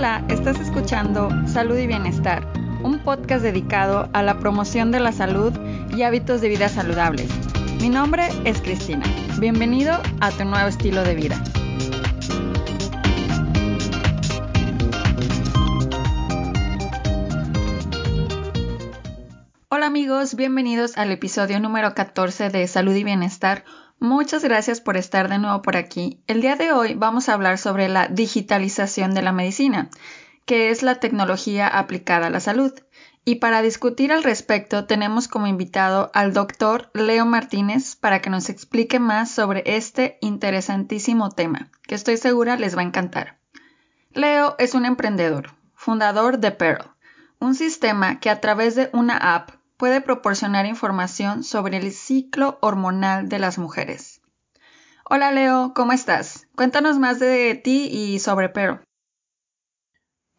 Hola, estás escuchando Salud y Bienestar, un podcast dedicado a la promoción de la salud y hábitos de vida saludables. Mi nombre es Cristina. Bienvenido a tu nuevo estilo de vida. Hola amigos, bienvenidos al episodio número 14 de Salud y Bienestar. Muchas gracias por estar de nuevo por aquí. El día de hoy vamos a hablar sobre la digitalización de la medicina, que es la tecnología aplicada a la salud. Y para discutir al respecto tenemos como invitado al doctor Leo Martínez para que nos explique más sobre este interesantísimo tema, que estoy segura les va a encantar. Leo es un emprendedor, fundador de Pearl, un sistema que a través de una app puede proporcionar información sobre el ciclo hormonal de las mujeres. Hola Leo, ¿cómo estás? Cuéntanos más de ti y sobre Pero.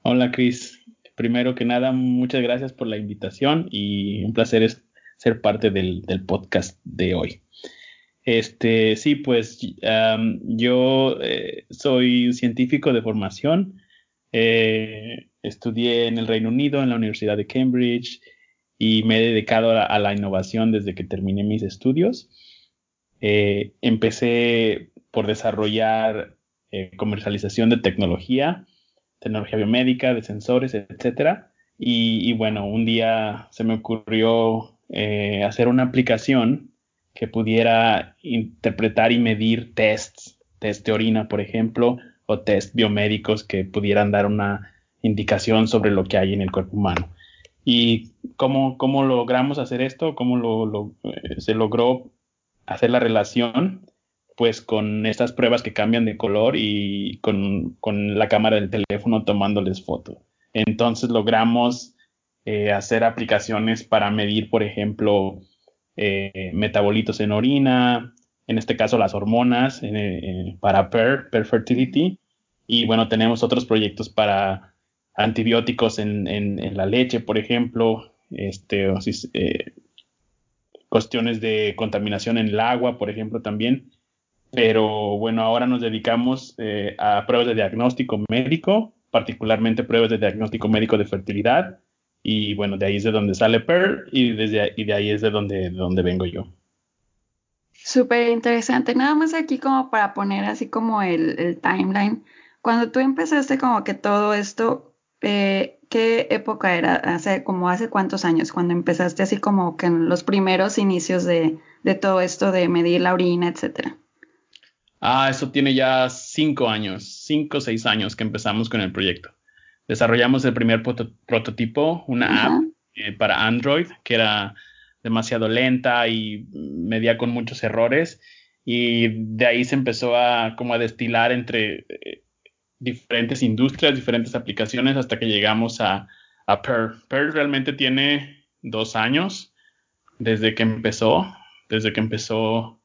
Hola Cris, primero que nada muchas gracias por la invitación y un placer ser parte del, podcast de hoy. Este, sí, pues yo eh, soy científico de formación. Eh, estudié en el Reino Unido, en la Universidad de Cambridge y me he dedicado a la, innovación desde que terminé mis estudios. Eh, empecé por desarrollar eh, comercialización de tecnología, tecnología biomédica, de sensores, etcétera. Y, bueno, un día se me ocurrió eh, hacer una aplicación que pudiera interpretar y medir tests, test de orina, por ejemplo, o test biomédicos que pudieran dar una indicación sobre lo que hay en el cuerpo humano. ¿Y cómo, cómo logramos hacer esto? ¿Cómo lo, eh, se logró hacer la relación? Pues con estas pruebas que cambian de color y con, la cámara del teléfono tomándoles fotos. Entonces logramos eh, hacer aplicaciones para medir, por ejemplo, eh, metabolitos en orina, en este caso las hormonas, para PER, PER Fertility. Y bueno, tenemos otros proyectos para antibióticos en, en, la leche, por ejemplo, este, eh, cuestiones de contaminación en el agua, por ejemplo, también. Pero bueno, ahora nos dedicamos eh, a pruebas de diagnóstico médico, particularmente pruebas de diagnóstico médico de fertilidad. Y bueno, de ahí es de donde sale Pearl y, desde, y de ahí es de donde, de donde vengo yo. Súper interesante. Nada más aquí como para poner así como el timeline. Cuando tú empezaste como que todo esto, eh, ¿qué época era? Hace como hace cuántos años, cuando empezaste así como que en los primeros inicios de, todo esto de medir la orina, etcétera. Ah, eso tiene ya cinco años, cinco o seis años que empezamos con el proyecto. Desarrollamos el primer prototipo, una app eh, para Android que era demasiado lenta y medía con muchos errores y de ahí se empezó a como a destilar entre eh, diferentes industrias, diferentes aplicaciones hasta que llegamos a, a Pearl. Pearl realmente tiene dos años desde que empezó, desde que empezó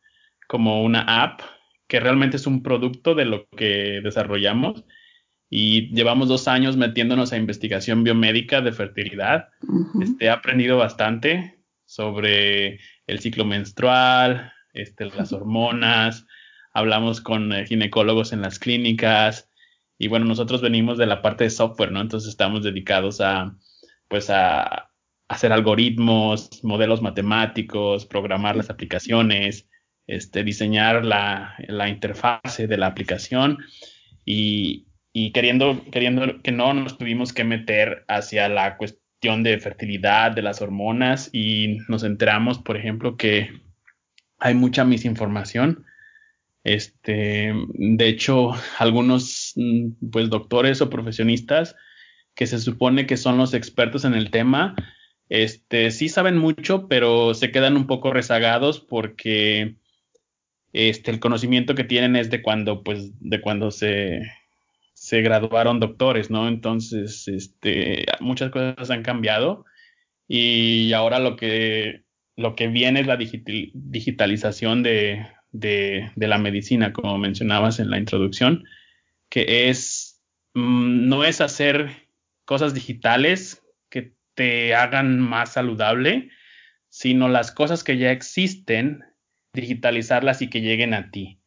como una app que realmente es un producto de lo que desarrollamos. Y llevamos dos años metiéndonos a investigación biomédica de fertilidad. este, he aprendido bastante sobre el ciclo menstrual, este, las hormonas, hablamos con eh, ginecólogos en las clínicas, y bueno, nosotros venimos de la parte de software, ¿no? Entonces estamos dedicados a, pues a, hacer algoritmos, modelos matemáticos, programar las aplicaciones, este, diseñar la, la interfase de la aplicación y, y, queriendo, queriendo que no nos tuvimos que meter hacia la cuestión de fertilidad, de las hormonas y nos enteramos, por ejemplo, que hay mucha misinformación este, de hecho, algunos mm, pues doctores o profesionistas que se supone que son los expertos en el tema, este, sí saben mucho, pero se quedan un poco rezagados porque este, el conocimiento que tienen es de cuando, pues, de cuando se, se graduaron doctores, ¿no? Entonces, este, muchas cosas han cambiado y ahora lo que, lo que viene es la digitalización de, de, la medicina, como mencionabas en la introducción, que es, mm, no es hacer cosas digitales que te hagan más saludable, sino las cosas que ya existen, digitalizarlas y que lleguen a ti.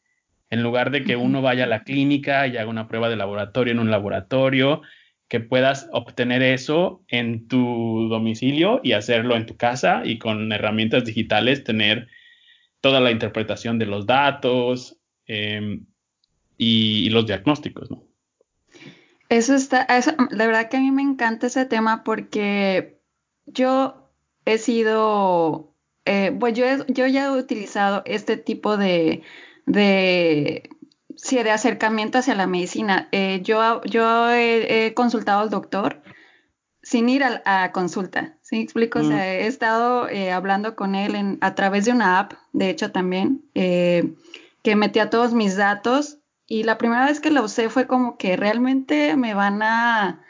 En lugar de que uno vaya a la clínica y haga una prueba de laboratorio en un laboratorio, que puedas obtener eso en tu domicilio y hacerlo en tu casa y con herramientas digitales tener toda la interpretación de los datos em, y, los diagnósticos, ¿no? Eso está, la verdad que a mí me encanta ese tema porque yo he sido, eh, pues yo, yo ya he utilizado este tipo de, de sí, de acercamiento hacia la medicina. Eh, yo yo he, consultado al doctor sin ir a, consulta, ¿sí explico? O sea, mm. he estado eh, hablando con él en, a través de una app, de hecho también, eh, que metía todos mis datos y la primera vez que la usé fue como que realmente me van a,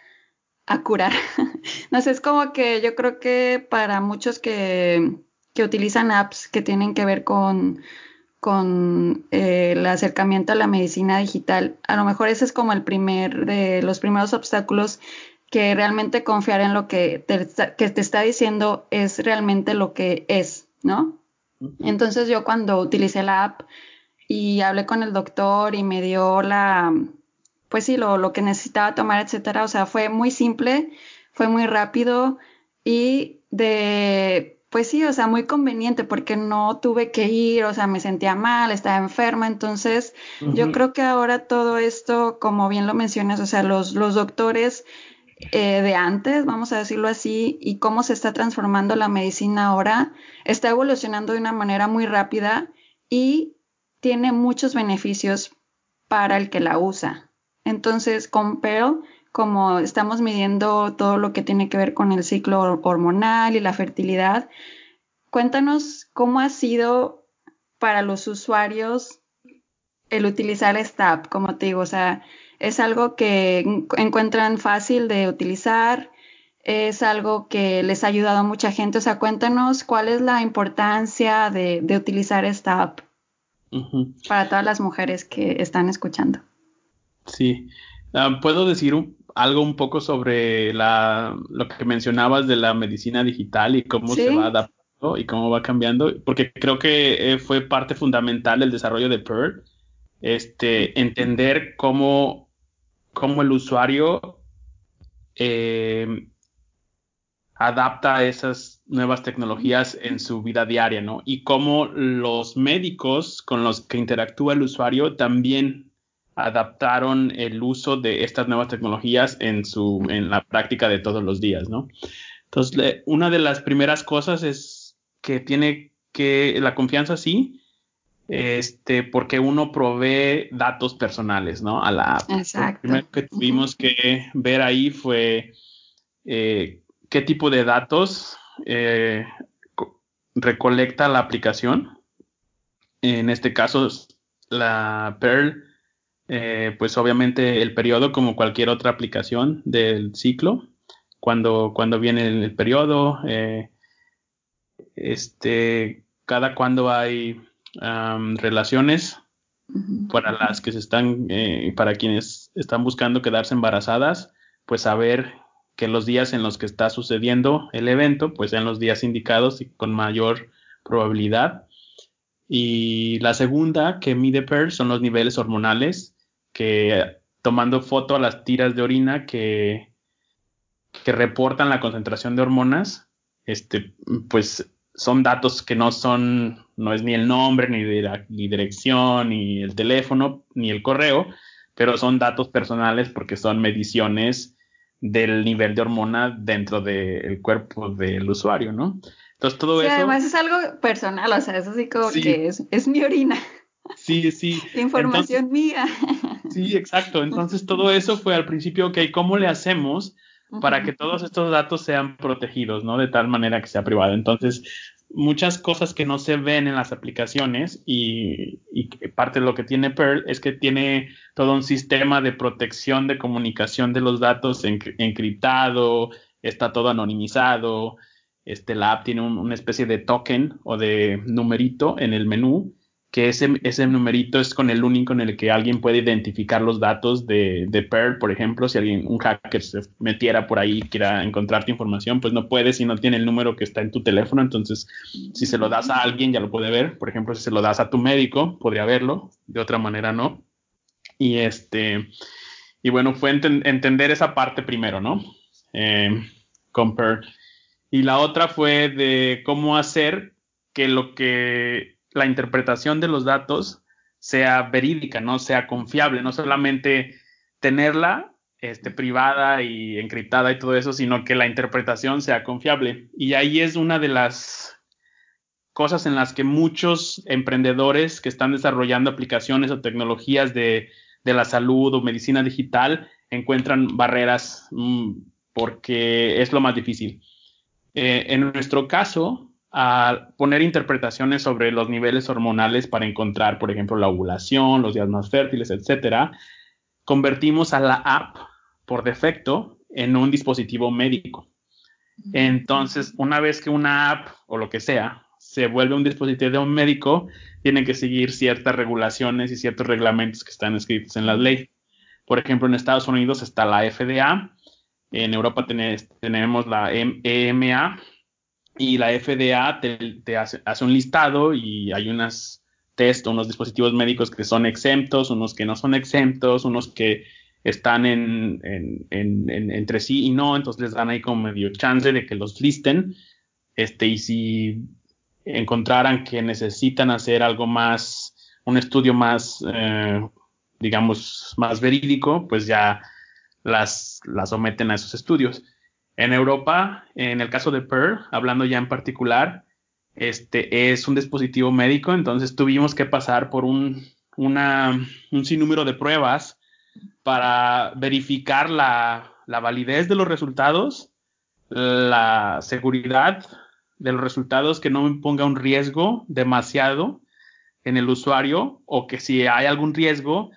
a curar. no sé, es como que yo creo que para muchos que, que utilizan apps que tienen que ver con con eh, el acercamiento a la medicina digital. A lo mejor ese es como el primer de los primeros obstáculos que realmente confiar en lo que te, que te está diciendo es realmente lo que es, ¿no? Entonces yo cuando utilicé la app y hablé con el doctor y me dio la, pues sí, lo, lo que necesitaba tomar, etcétera, o sea, fue muy simple, fue muy rápido y de pues sí, o sea, muy conveniente porque no tuve que ir, o sea, me sentía mal, estaba enferma, entonces yo creo que ahora todo esto, como bien lo mencionas, o sea, los, los doctores eh, de antes, vamos a decirlo así, y cómo se está transformando la medicina ahora, está evolucionando de una manera muy rápida y tiene muchos beneficios para el que la usa. Entonces, con Pearl como estamos midiendo todo lo que tiene que ver con el ciclo hormonal y la fertilidad, cuéntanos cómo ha sido para los usuarios el utilizar esta app, como te digo, o sea, es algo que encuentran fácil de utilizar, es algo que les ha ayudado a mucha gente, o sea, cuéntanos cuál es la importancia de, utilizar esta app para todas las mujeres que están escuchando. Sí, ah, puedo decir un, algo un poco sobre la, lo que mencionabas de la medicina digital y cómo se va adaptando y cómo va cambiando, porque creo que eh, fue parte fundamental del desarrollo de Pearl, este, entender cómo, cómo el usuario eh, adapta esas nuevas tecnologías en su vida diaria, ¿no? Y cómo los médicos con los que interactúa el usuario también adaptaron el uso de estas nuevas tecnologías en su en la práctica de todos los días, ¿no? Entonces, una de las primeras cosas es que tiene que la confianza sí, este, porque uno provee datos personales, ¿no? A la app. Exacto. Lo primero que tuvimos que ver ahí fue eh, qué tipo de datos eh, recolecta la aplicación. En este caso, la Pearl eh, pues obviamente el periodo como cualquier otra aplicación del ciclo, cuando, cuando viene el, periodo, este, cada cuando hay relaciones para las que se están, eh, para quienes están buscando quedarse embarazadas, pues saber que los días en los que está sucediendo el evento, pues sean los días indicados y con mayor probabilidad. Y la segunda que mide PERL son los niveles hormonales que tomando foto a las tiras de orina que, que reportan la concentración de hormonas, este, pues son datos que no son, no es ni el nombre, ni, ni dirección, ni el teléfono, ni el correo, pero son datos personales porque son mediciones del nivel de hormona dentro del cuerpo del usuario, ¿no? Entonces todo eso... Además es algo personal, o sea, es así como que es, es mi orina. Sí, sí. Información mía. Sí, exacto. Entonces todo eso fue al principio, ok, ¿cómo le hacemos para que todos estos datos sean protegidos, ¿no? De tal manera que sea privado. Entonces, muchas cosas que no se ven en las aplicaciones y, y, parte de lo que tiene Pearl es que tiene todo un sistema de protección de comunicación de los datos encriptado, está todo anonimizado, este, la app tiene una especie de token o de numerito en el menú que ese, ese numerito es con el único en el que alguien puede identificar los datos de, de Pearl, por ejemplo, si alguien, un hacker se metiera por ahí y quiera encontrarte información, pues no puede si no tiene el número que está en tu teléfono, entonces si se lo das a alguien ya lo puede ver, por ejemplo, si se lo das a tu médico, podría verlo, de otra manera no. Y este, Y bueno, fue entender esa parte primero, ¿no? Eh, con PER. Y la otra fue de cómo hacer que lo que la interpretación de los datos sea verídica, no sea confiable, no solamente tenerla este, privada y encriptada y todo eso, sino que la interpretación sea confiable. Y ahí es una de las cosas en las que muchos emprendedores que están desarrollando aplicaciones o tecnologías de, la salud o medicina digital encuentran barreras mm, porque es lo más difícil. Eh, en nuestro caso, al poner interpretaciones sobre los niveles hormonales para encontrar, por ejemplo, la ovulación, los días más fértiles, etcétera, convertimos a la app por defecto en un dispositivo médico. Entonces, una vez que una app o lo que sea se vuelve un dispositivo médico, tiene que seguir ciertas regulaciones y ciertos reglamentos que están escritos en la ley. Por ejemplo, en Estados Unidos está la FDA, en Europa tenemos la EMA y la FDA te, hace, un listado y hay unas test, unos dispositivos médicos que son exentos, unos que no son exentos, unos que están en, entre sí y no, entonces les dan ahí como medio chance de que los listen. Este, y si encontraran que necesitan hacer algo más, un estudio más, eh, digamos, más verídico, pues ya las, las someten a esos estudios. En Europa, en el caso de Pearl, hablando ya en particular, este es un dispositivo médico, entonces tuvimos que pasar por un, una, un sinnúmero de pruebas para verificar la, la validez de los resultados, la seguridad de los resultados, que no me ponga un riesgo demasiado en el usuario o que si hay algún riesgo,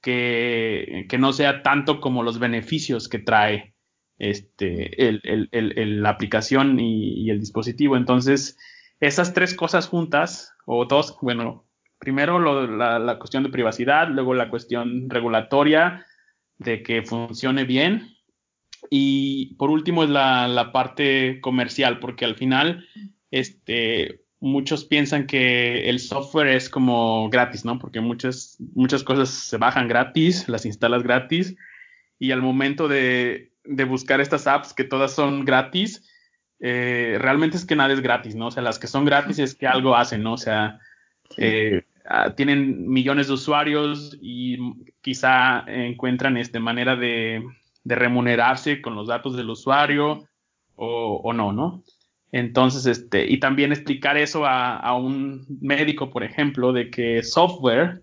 que, no sea tanto como los beneficios que trae este, la aplicación y, el dispositivo. Entonces, esas tres cosas juntas, o dos, bueno, primero la, la, cuestión de privacidad, luego la cuestión regulatoria de que funcione bien y por último es la, la parte comercial, porque al final este, muchos piensan que el software es como gratis, ¿no? Porque muchas, muchas cosas se bajan gratis, las instalas gratis, y al momento de, de buscar estas apps que todas son gratis, eh, realmente es que nada es gratis, ¿no? O sea, las que son gratis es que algo hacen, ¿no? O sea, eh, ah, tienen millones de usuarios y quizá encuentran este, manera de, de remunerarse con los datos del usuario o, o no, ¿no? Entonces, este, y también explicar eso a, un médico, por ejemplo, de que software,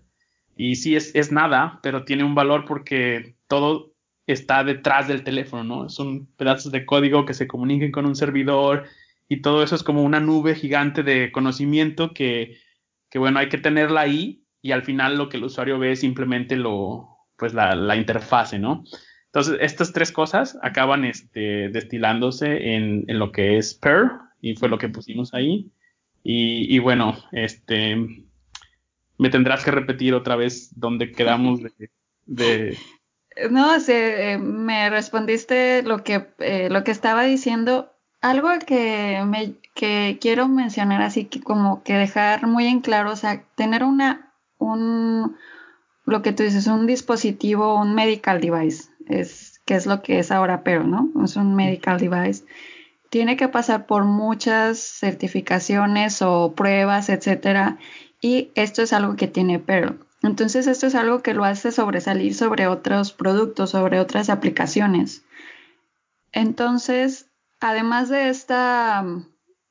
y sí es, es, nada, pero tiene un valor porque todo está detrás del teléfono, ¿no? Son pedazos de código que se comuniquen con un servidor y todo eso es como una nube gigante de conocimiento que, que bueno, hay que tenerla ahí y al final lo que el usuario ve es simplemente lo, pues la, la interfase, ¿no? Entonces, estas tres cosas acaban este, destilándose en, lo que es PER, y fue lo que pusimos ahí. Y, bueno, este, me tendrás que repetir otra vez dónde quedamos de... No, eh, me respondiste lo que, eh, lo que estaba diciendo. Algo que, me, que quiero mencionar así que como que dejar muy en claro, o sea, tener una, un, lo que tú dices, un dispositivo, un medical device, es, que es lo que es ahora pero, ¿no? Es un medical device. Tiene que pasar por muchas certificaciones o pruebas, etcétera, y esto es algo que tiene pero. Entonces, esto es algo que lo hace sobresalir sobre otros productos, sobre otras aplicaciones. Entonces, además de esta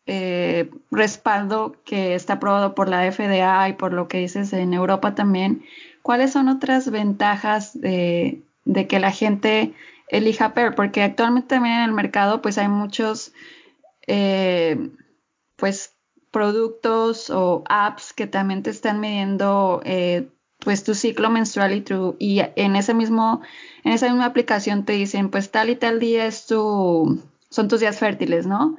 eh, respaldo que está aprobado por la FDA y por lo que dices en Europa también, ¿cuáles son otras ventajas de, de que la gente elija PER, porque actualmente también en el mercado pues hay muchos eh, pues productos o apps que también te están midiendo eh, pues tu ciclo menstrual y, tu, y en ese mismo en esa misma aplicación te dicen pues tal y tal día es tu son tus días fértiles, ¿no?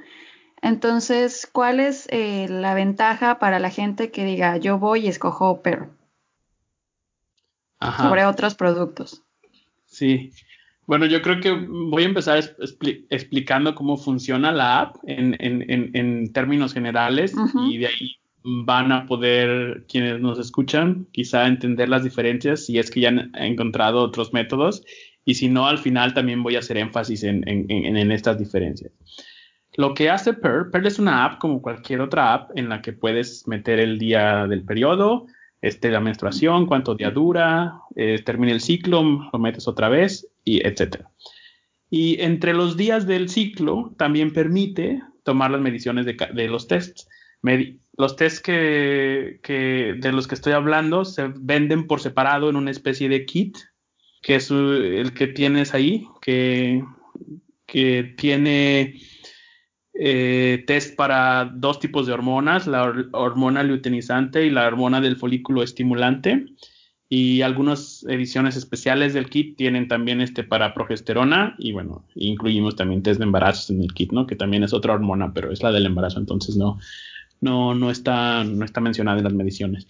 Entonces, ¿cuál es eh, la ventaja para la gente que diga yo voy y escojo PER sobre otros productos? Sí. Bueno, yo creo que voy a empezar explicando cómo funciona la app en, términos generales y de ahí van a poder quienes nos escuchan quizá entender las diferencias si es que ya han encontrado otros métodos y si no, al final también voy a hacer énfasis en, en estas diferencias. Lo que hace Pearl, Pearl es una app como cualquier otra app en la que puedes meter el día del periodo, este, la menstruación, cuánto día dura, eh, termina el ciclo, lo metes otra vez, y etcétera. Y entre los días del ciclo también permite tomar las mediciones de, los tests. Los tests que, de los que estoy hablando se venden por separado en una especie de kit, que es el que tienes ahí, que, que tiene eh, test para dos tipos de hormonas, la hormona luteinizante y la hormona del folículo estimulante. Y algunas ediciones especiales del kit tienen también este para progesterona y bueno, incluimos también test de embarazo en el kit, ¿no? Que también es otra hormona, pero es la del embarazo, entonces no, no, no está, no está mencionada en las mediciones.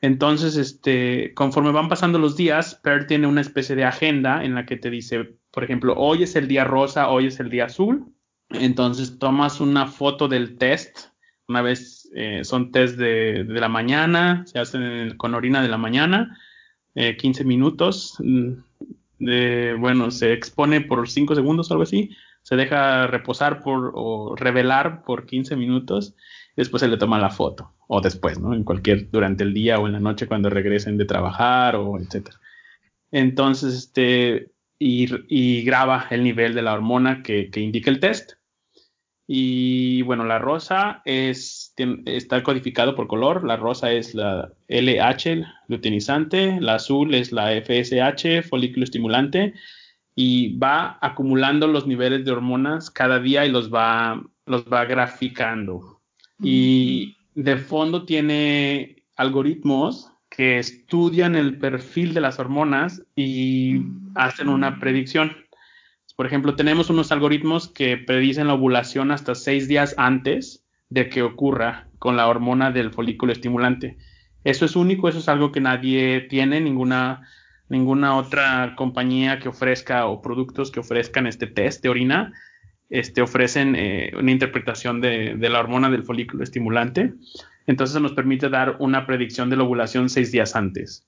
Entonces, este, conforme van pasando los días, PER tiene una especie de agenda en la que te dice, por ejemplo, hoy es el día rosa, hoy es el día azul, entonces tomas una foto del test. Una vez eh, son test de, la mañana, se hacen con orina de la mañana, 15 eh, minutos. Mm, bueno, se expone por 5 segundos algo así. Se deja reposar por, o revelar por 15 minutos. Después se le toma la foto. O después, ¿no? En cualquier, durante el día o en la noche cuando regresen de trabajar o etcétera. Entonces, este, y, graba el nivel de la hormona que, indica el test. Y bueno, la rosa es, está codificado por color. La rosa es la LH, luteinizante. La azul es la FSH, folículo estimulante. Y va acumulando los niveles de hormonas cada día y los va, los va graficando. Y de fondo tiene algoritmos que estudian el perfil de las hormonas y hacen una predicción. Por ejemplo, tenemos unos algoritmos que predicen la ovulación hasta seis días antes de que ocurra con la hormona del folículo estimulante. Eso es único, eso es algo que nadie tiene, ninguna, ninguna otra compañía que ofrezca o productos que ofrezcan este test de orina este, ofrecen eh, una interpretación de, la hormona del folículo estimulante. Entonces nos permite dar una predicción de la ovulación seis días antes.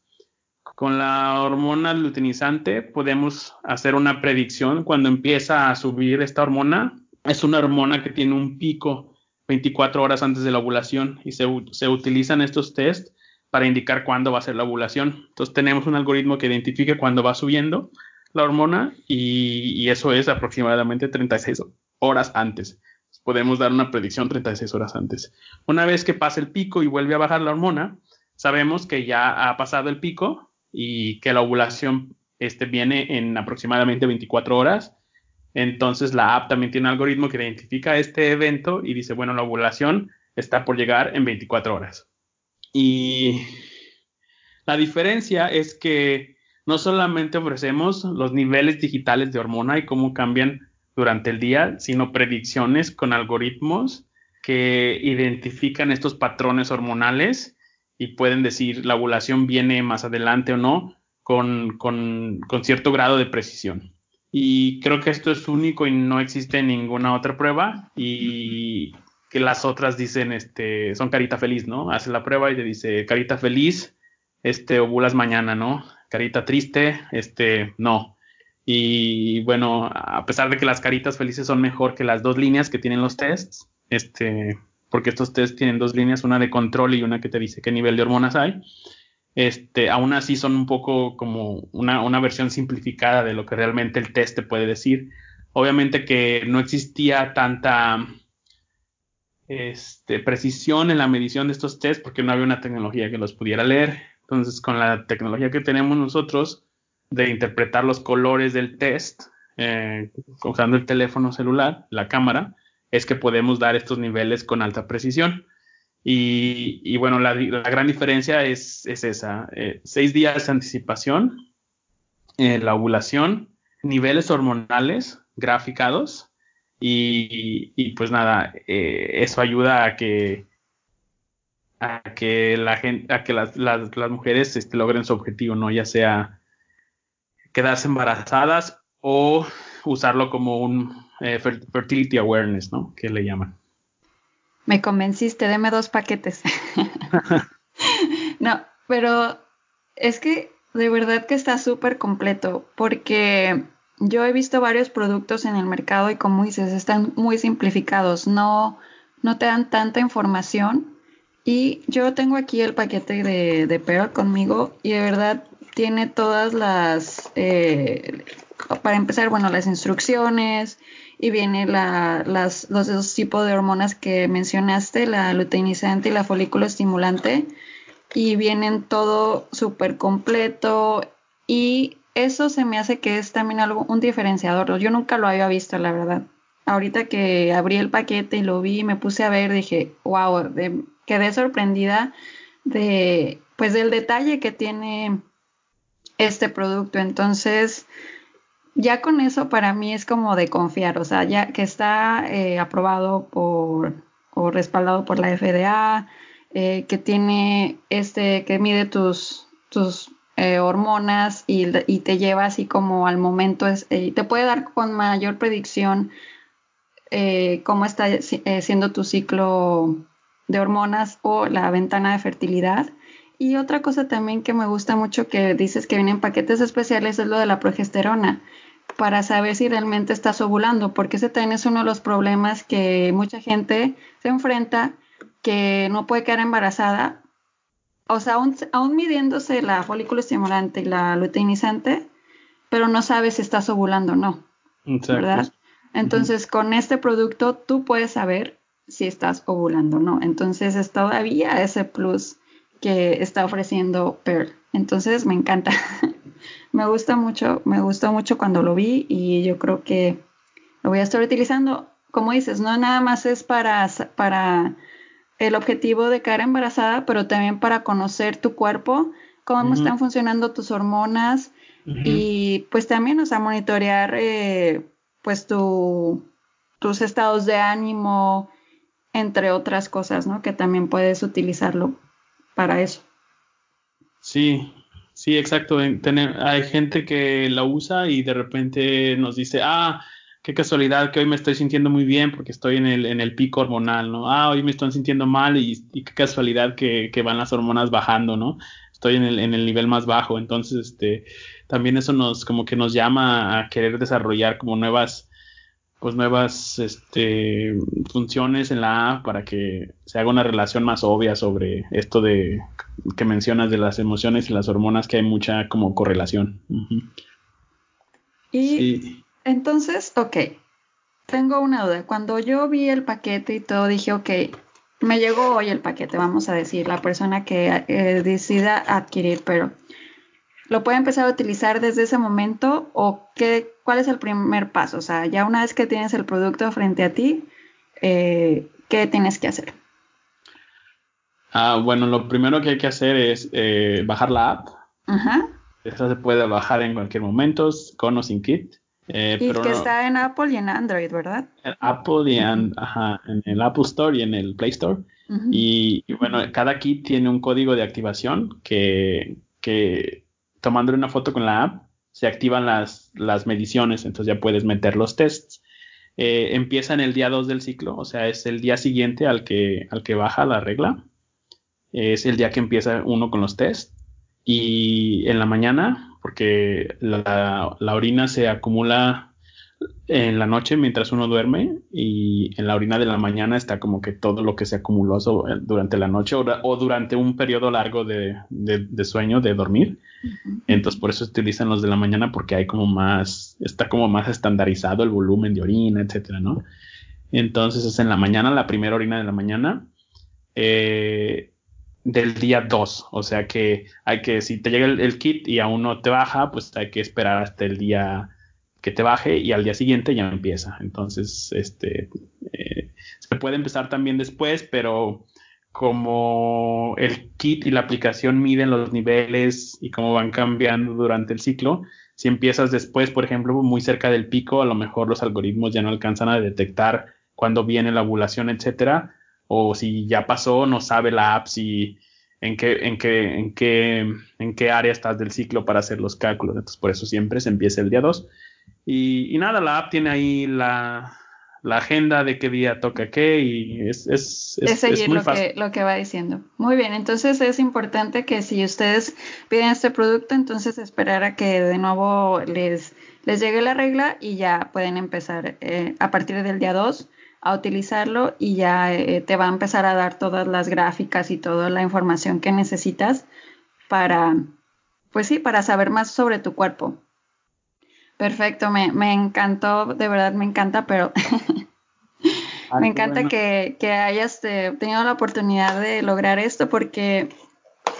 Con la hormona luteinizante podemos hacer una predicción cuando empieza a subir esta hormona. Es una hormona que tiene un pico 24 horas antes de la ovulación y se, utilizan estos test para indicar cuándo va a ser la ovulación. Entonces tenemos un algoritmo que identifique cuándo va subiendo la hormona y, eso es aproximadamente 36 horas antes podemos dar una predicción 36 horas antes. Una vez que pasa el pico y vuelve a bajar la hormona, sabemos que ya ha pasado el pico y que la ovulación este, viene en aproximadamente 24 horas. Entonces la app también tiene un algoritmo que identifica este evento y dice, bueno, la ovulación está por llegar en 24 horas. Y la diferencia es que no solamente ofrecemos los niveles digitales de hormona y cómo cambian durante el día, sino predicciones con algoritmos que identifican estos patrones hormonales y pueden decir la ovulación viene más adelante o no con, cierto grado de precisión. Y creo que esto es único y no existe ninguna otra prueba y que las otras dicen, este, son carita feliz, ¿no? Hace la prueba y te dice, carita feliz, este, ovulas mañana, ¿no? Carita triste, este, no. Y bueno, a pesar de que las caritas felices son mejor que las dos líneas que tienen los tests, este, porque estos tests tienen dos líneas, una de control y una que te dice qué nivel de hormonas hay, este, aún así son un poco como una, una versión simplificada de lo que realmente el test te puede decir. Obviamente que no existía tanta este, precisión en la medición de estos tests porque no había una tecnología que los pudiera leer. Entonces, con la tecnología que tenemos nosotros, de interpretar los colores del test eh, usando el teléfono celular, la cámara, es que podemos dar estos niveles con alta precisión. Y, bueno, la, gran diferencia es, esa, eh, seis días de anticipación, eh, la ovulación, niveles hormonales graficados y, pues nada, eso ayuda a que a que la gente, a que las, las, mujeres este, logren su objetivo, ¿no? Ya sea quedarse embarazadas o usarlo como un eh, fertility awareness, ¿no? Que le llaman. Me convenciste, deme dos paquetes. no, pero es que de verdad que está súper completo porque yo he visto varios productos en el mercado y como dices, están muy simplificados, no, no te dan tanta información. Y yo tengo aquí el paquete de, de Pearl conmigo y de verdad tiene todas las, eh, para empezar, bueno, las instrucciones y viene la, las, los dos tipos de hormonas que mencionaste, la luteinizante y la folículo estimulante y vienen todo súper completo y eso se me hace que es también algo, un diferenciador. Yo nunca lo había visto, la verdad. Ahorita que abrí el paquete y lo vi me puse a ver, dije, wow, quedé sorprendida de, pues del detalle que tiene este producto. Entonces, ya con eso para mí es como de confiar, o sea, ya que está eh, aprobado por o respaldado por la FDA, eh, que tiene este, que mide tus, tus eh, hormonas y, te lleva así como al momento, es, te puede dar con mayor predicción cómo está siendo tu ciclo de hormonas o la ventana de fertilidad. Y otra cosa también que me gusta mucho que dices que vienen paquetes especiales es lo de la progesterona para saber si realmente estás ovulando, porque ese también es uno de los problemas que mucha gente se enfrenta que no puede quedar embarazada, o sea, aún, midiéndose la folículo estimulante y la luteinizante, pero no sabe si estás ovulando o no. ¿Verdad? Entonces, con este producto tú puedes saber si estás ovulando o no. Entonces, es todavía ese plus que está ofreciendo Pearl. Entonces, me encanta. me gusta mucho, me gustó mucho cuando lo vi y yo creo que lo voy a estar utilizando. Como dices, no nada más es para, para el objetivo de quedar embarazada, pero también para conocer tu cuerpo, cómo están funcionando tus hormonas y pues también, o sea, monitorear eh, pues tu, tus estados de ánimo, entre otras cosas, ¿no? Que también puedes utilizarlo para eso. Sí, sí, exacto. hay gente que la usa y de repente nos dice, ah, qué casualidad que hoy me estoy sintiendo muy bien porque estoy en el, en el pico hormonal, ¿no? Ah, hoy me estoy sintiendo mal y, qué casualidad que, que, van las hormonas bajando, ¿no? Estoy en el, en el nivel más bajo, entonces, este, también eso nos, como que nos llama a querer desarrollar como nuevas, pues nuevas, este, funciones en la app para que se haga una relación más obvia sobre esto de, que mencionas de las emociones y las hormonas, que hay mucha como correlación. Y entonces, ok, tengo una duda. Cuando yo vi el paquete y todo, dije, ok, me llegó hoy el paquete, vamos a decir, la persona que eh, decida adquirir, pero ¿lo puede empezar a utilizar desde ese momento o qué, cuál es el primer paso? O sea, ya una vez que tienes el producto frente a ti, eh, ¿qué tienes que hacer? Ah, bueno, lo primero que hay que hacer es eh, bajar la app. Ajá. Esa se puede bajar en cualquier momento, con o sin kit. Eh, y que está en Apple y en Android, ¿verdad? En Apple y en, el Apple Store y en el Play Store. y, bueno, cada kit tiene un código de activación que, que tomando una foto con la app se activan las, las mediciones, entonces ya puedes meter los tests. Eh, empieza en el día 2 del ciclo, o sea, es el día siguiente al que, al que baja la regla. Es el día que empieza uno con los tests. Y en la mañana porque la, orina se acumula en la noche mientras uno duerme y en la orina de la mañana está como que todo lo que se acumuló durante la noche o, durante un periodo largo de, sueño, de dormir. Entonces por eso se utilizan los de la mañana porque hay como más, está como más estandarizado el volumen de orina, etcétera, ¿no? Entonces es en la mañana, la primera orina de la mañana. Eh, del día 2. O sea que hay que, si te llega el, kit y aún no te baja, pues hay que esperar hasta el día que te baje y al día siguiente ya empieza. Entonces, este, eh, se puede empezar también después, pero como el kit y la aplicación miden los niveles y cómo van cambiando durante el ciclo, si empiezas después, por ejemplo, muy cerca del pico, a lo mejor los algoritmos ya no alcanzan a detectar cuándo viene la ovulación, etcétera o si ya pasó, no sabe la app si en qué, en qué, en qué, en qué área estás del ciclo para hacer los cálculos. Entonces, por eso siempre se empieza el día 2. Y, nada, la app tiene ahí la, la agenda de qué día toca qué y es, es, es, seguir lo, Que, lo que va diciendo. Muy bien, entonces es importante que si ustedes piden este producto, entonces esperar a que de nuevo les, les llegue la regla y ya pueden empezar eh, a partir del día 2 a utilizarlo y ya eh, te va a empezar a dar todas las gráficas y toda la información que necesitas para, pues sí, para saber más sobre tu cuerpo. Perfecto, me, me encantó, de verdad me encanta, pero me encanta que, que, hayas eh, tenido la oportunidad de lograr esto porque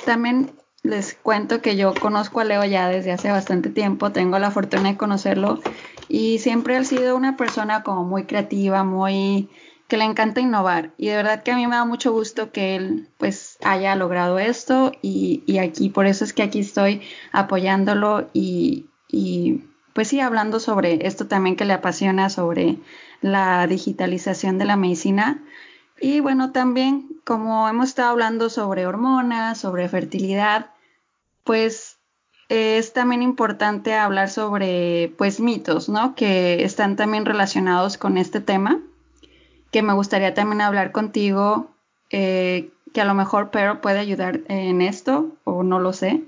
también les cuento que yo conozco a Leo ya desde hace bastante tiempo, tengo la fortuna de conocerlo y siempre ha sido una persona como muy creativa, muy que le encanta innovar y de verdad que a mí me da mucho gusto que él pues haya logrado esto y, y aquí por eso es que aquí estoy apoyándolo y, y pues sí hablando sobre esto también que le apasiona sobre la digitalización de la medicina. Y bueno también como hemos estado hablando sobre hormonas sobre fertilidad pues es también importante hablar sobre pues mitos no que están también relacionados con este tema que me gustaría también hablar contigo, eh, que a lo mejor Pero puede ayudar en esto, o no lo sé,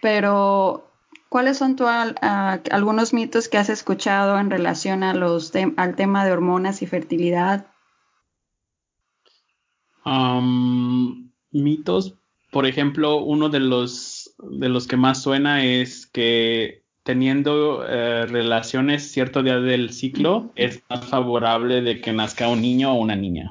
pero ¿cuáles son tu, algunos mitos que has escuchado en relación a los al tema de hormonas y fertilidad? mitos, por ejemplo, uno de los, de los que más suena es que teniendo eh, relaciones cierto día del ciclo, es más favorable de que nazca un niño o una niña.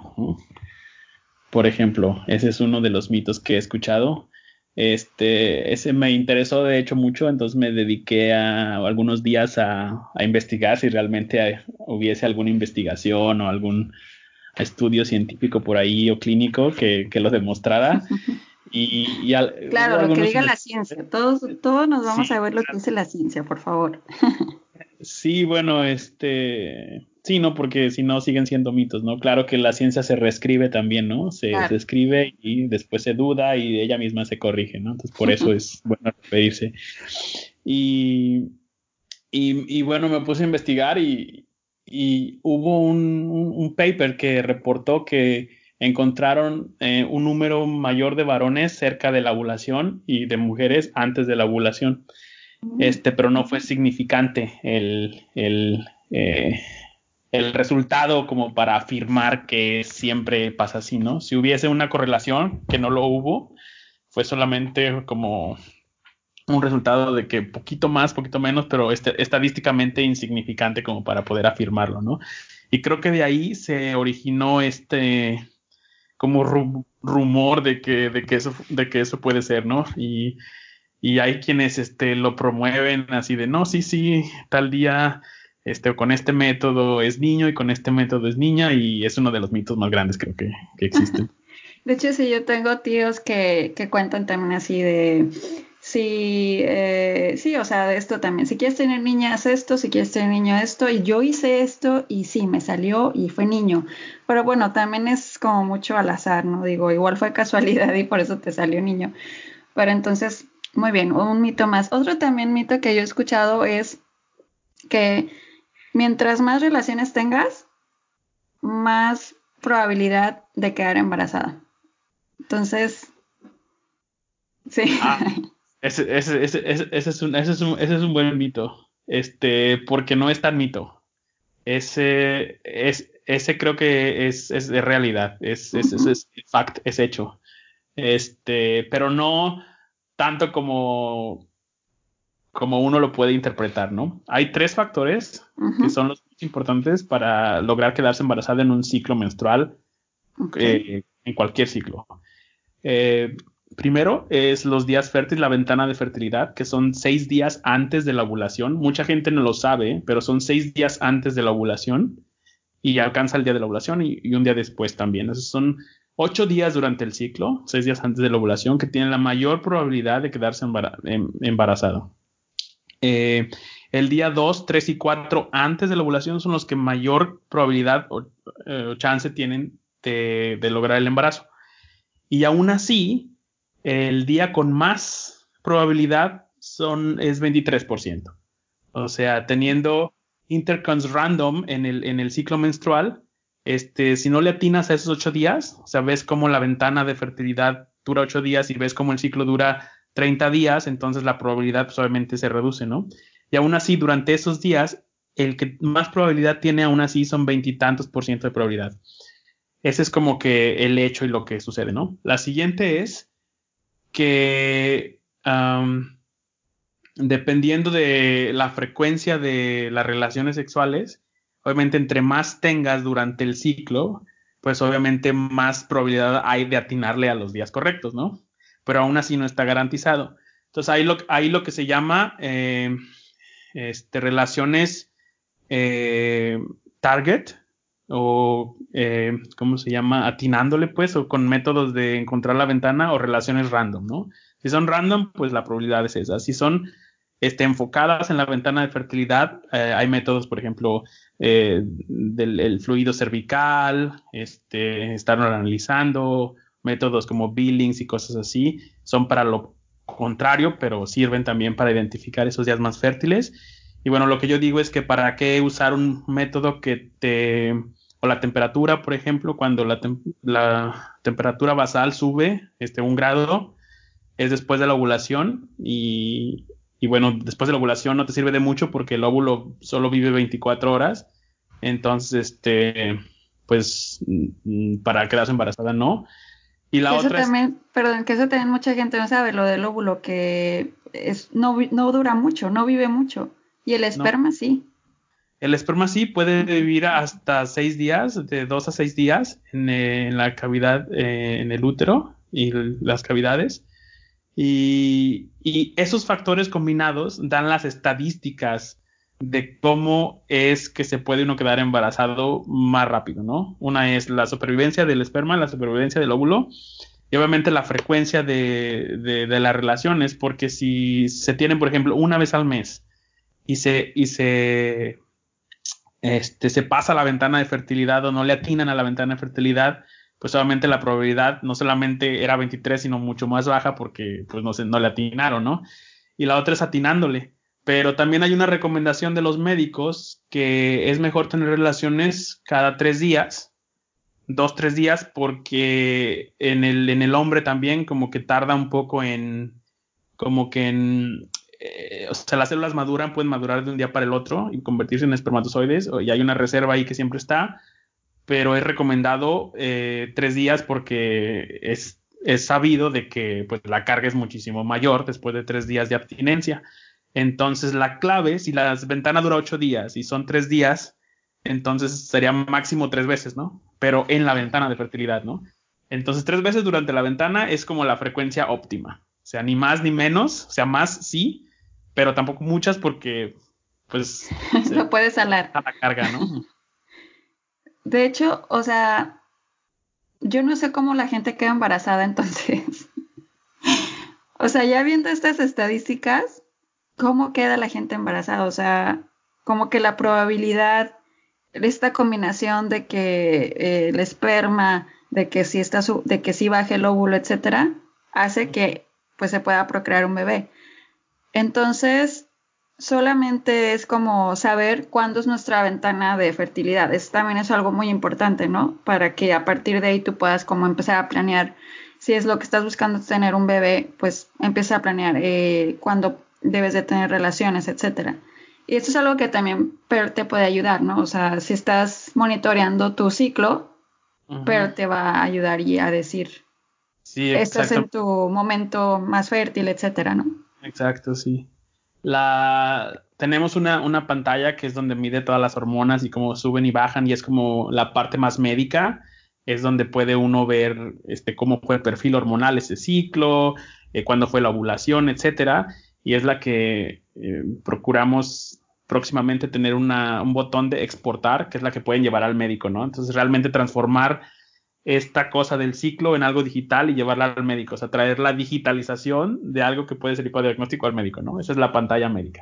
Por ejemplo, ese es uno de los mitos que he escuchado. Este, ese me interesó de hecho mucho, entonces me dediqué a, algunos días a, investigar si realmente hubiese alguna investigación o algún estudio científico por ahí o clínico que, que lo demostrara. Y, claro, lo que diga la ciencia. Todos, todos nos vamos a ver lo que dice la ciencia, por favor. sí, bueno, este, sí, no, porque si no siguen siendo mitos, ¿no? Claro que la ciencia se reescribe también, ¿no? Se, escribe y después se duda y ella misma se corrige, ¿no? Entonces por eso es bueno repetirse. Y, y, bueno, me puse a investigar y, hubo un paper que reportó que encontraron eh, un número mayor de varones cerca de la ovulación y de mujeres antes de la ovulación. Este, pero no fue significante el, el, eh, el resultado como para afirmar que siempre pasa así, ¿no? Si hubiese una correlación, que no lo hubo, fue solamente como un resultado de que poquito más, poquito menos, pero este, estadísticamente insignificante como para poder afirmarlo, ¿no? Y creo que de ahí se originó este, como rumor de que, de que eso, de que eso puede ser, ¿no? Y, y hay quienes este, lo promueven así de, no, sí, sí, tal día, este, con este método es niño y con este método es niña, y es uno de los mitos más grandes creo que, que existen. De hecho, sí, yo tengo tíos que, que cuentan también así de, Sí, eh, sí, o sea, esto también. Si quieres tener niña, haz esto, si quieres tener niño, esto. Y yo hice esto y sí, me salió y fue niño. Pero bueno, también es como mucho al azar, ¿no? Digo, igual fue casualidad y por eso te salió niño. Pero entonces, muy bien, un mito más. Otro también mito que yo he escuchado es que mientras más relaciones tengas, más probabilidad de quedar embarazada. Entonces, sí. Ah, ese, ese, ese, ese, es un, ese, es un, ese es un buen mito. Este, porque no es tan mito. Ese, es, ese creo que es, es de realidad. Es, es, es, fact, es hecho. Este, pero no tanto como, como uno lo puede interpretar, ¿no? Hay tres factores que son los más importantes para lograr quedarse embarazada en un ciclo menstrual, eh, en cualquier ciclo. Eh, Primero es los días fértiles, la ventana de fertilidad, que son seis días antes de la ovulación. Mucha gente no lo sabe, pero son seis días antes de la ovulación y alcanza el día de la ovulación y, un día después también. Esos son ocho días durante el ciclo, seis días antes de la ovulación, que tienen la mayor probabilidad de quedarse em, embarazado. Eh, el día 2, 3 y 4 antes de la ovulación son los que mayor probabilidad o, eh, chance tienen de, lograr el embarazo. Y aún así, el día con más probabilidad son, es 23%. O sea, teniendo intercons random en el, en el ciclo menstrual, este, si no le atinas a esos ocho días, o sea, ves cómo la ventana de fertilidad dura ocho días y ves cómo el ciclo dura 30 días, entonces la probabilidad pues, obviamente se reduce, ¿no? Y aún así, durante esos días, el que más probabilidad tiene aún así son veintitantos por ciento de probabilidad. Ese es como que el hecho y lo que sucede, ¿no? La siguiente es que dependiendo de la frecuencia de las relaciones sexuales, obviamente entre más tengas durante el ciclo, pues obviamente más probabilidad hay de atinarle a los días correctos, ¿no? Pero aún así no está garantizado. Entonces ahí lo, ahí lo que se llama eh, este, relaciones eh, target o eh, ¿cómo se llama? Atinándole pues o con métodos de encontrar la ventana o relaciones random, ¿no? Si son random, pues la probabilidad es esa. Si son este, enfocadas en la ventana de fertilidad, hay métodos, por ejemplo, del fluido cervical, este, estar analizando, métodos como Billings y cosas así, son para lo contrario, pero sirven también para identificar esos días más fértiles. Y bueno, lo que yo digo es que para qué usar un método que te, o la temperatura, por ejemplo, cuando la, la temperatura basal sube este, un grado, es después de la ovulación y, y, bueno, después de la ovulación no te sirve de mucho porque el óvulo solo vive 24 horas. Entonces, este, pues mm, para quedarse embarazada no. Y la otra también, perdón, que eso también mucha gente no sabe, lo del óvulo, que es, no, no dura mucho, no vive mucho. Y el esperma sí. El esperma sí puede vivir hasta seis días, de dos a seis días en, eh, la cavidad, eh, en el útero y las cavidades. Y, y, esos factores combinados dan las estadísticas de cómo es que se puede uno quedar embarazado más rápido, ¿no? Una es la supervivencia del esperma, la supervivencia del óvulo y obviamente la frecuencia de, de, de las relaciones, porque si se tienen, por ejemplo, una vez al mes, y se, y se, este, se pasa la ventana de fertilidad o no le atinan a la ventana de fertilidad, pues obviamente la probabilidad no solamente era 23, sino mucho más baja porque pues no, no le atinaron, ¿no? Y la otra es atinándole. Pero también hay una recomendación de los médicos que es mejor tener relaciones cada tres días, dos, tres días, porque en el, en el hombre también como que tarda un poco en, como que eh, o sea, las células maduran, pueden madurar de un día para el otro y convertirse en espermatozoides, y hay una reserva ahí que siempre está, pero es recomendado eh, tres días porque es, sabido de que pues, la carga es muchísimo mayor después de tres días de abstinencia. Entonces, la clave, si la ventana dura ocho días y son tres días, entonces sería máximo tres veces, ¿no? Pero en la ventana de fertilidad, ¿no? Entonces, tres veces durante la ventana es como la frecuencia óptima. O sea, ni más ni menos, o sea, más sí, pero tampoco muchas porque, pues... no puedes salar. A la carga, ¿no? De hecho, o sea, yo no sé cómo la gente queda embarazada entonces. o sea, ya viendo estas estadísticas, ¿cómo queda la gente embarazada? O sea, como que la probabilidad, esta combinación de que eh, el esperma, de que si está su, de que si baje el óvulo, etcétera, hace que pues se pueda procrear un bebé. Entonces, solamente es como saber cuándo es nuestra ventana de fertilidad. Eso también es algo muy importante, ¿no? Para que a partir de ahí tú puedas como empezar a planear. Si es lo que estás buscando tener un bebé, pues empieza a planear eh, debes de tener relaciones, etcétera. Y esto es algo que también PER te puede ayudar, ¿no? O sea, si estás monitoreando tu ciclo, PER te va a ayudar y a decir, sí, estás en tu momento más fértil, etcétera, ¿no? Exacto, sí. La, tenemos una, una, pantalla que es donde mide todas las hormonas y cómo suben y bajan y es como la parte más médica, es donde puede uno ver este, cómo fue el perfil hormonal ese ciclo, eh, cuándo fue la ovulación, etcétera, y es la que eh, procuramos próximamente tener una, un botón de exportar, que es la que pueden llevar al médico, ¿no? Entonces realmente transformar esta cosa del ciclo en algo digital y llevarla al médico, o sea, traer la digitalización de algo que puede ser diagnóstico al médico, ¿no? Esa es la pantalla médica.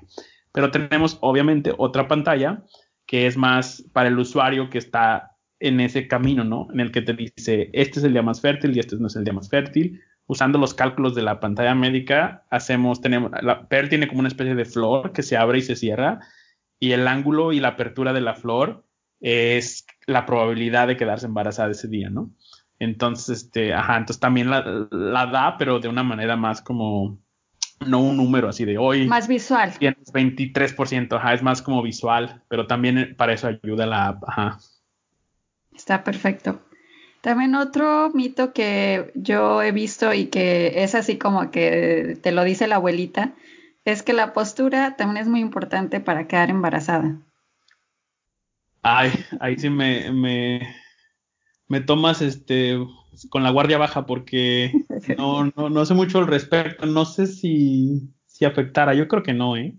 Pero tenemos obviamente otra pantalla que es más para el usuario que está en ese camino, ¿no? En el que te dice, este es el día más fértil y este no es el día más fértil. Usando los cálculos de la pantalla médica, hacemos, tenemos, la PER tiene como una especie de flor que se abre y se cierra y el ángulo y la apertura de la flor es la probabilidad de quedarse embarazada ese día, ¿no? Entonces, este, ajá, entonces también la, da, pero de una manera más como, no un número así de hoy. Más visual. Tienes 23%, ajá, es más como visual, pero también para eso ayuda la app, ajá. Está perfecto. También otro mito que yo he visto y que es así como que te lo dice la abuelita, es que la postura también es muy importante para quedar embarazada. Ay, ahí sí me, me, me tomas este con la guardia baja porque no, no, no sé mucho al respecto. No sé si, si afectara. Yo creo que no, ¿eh?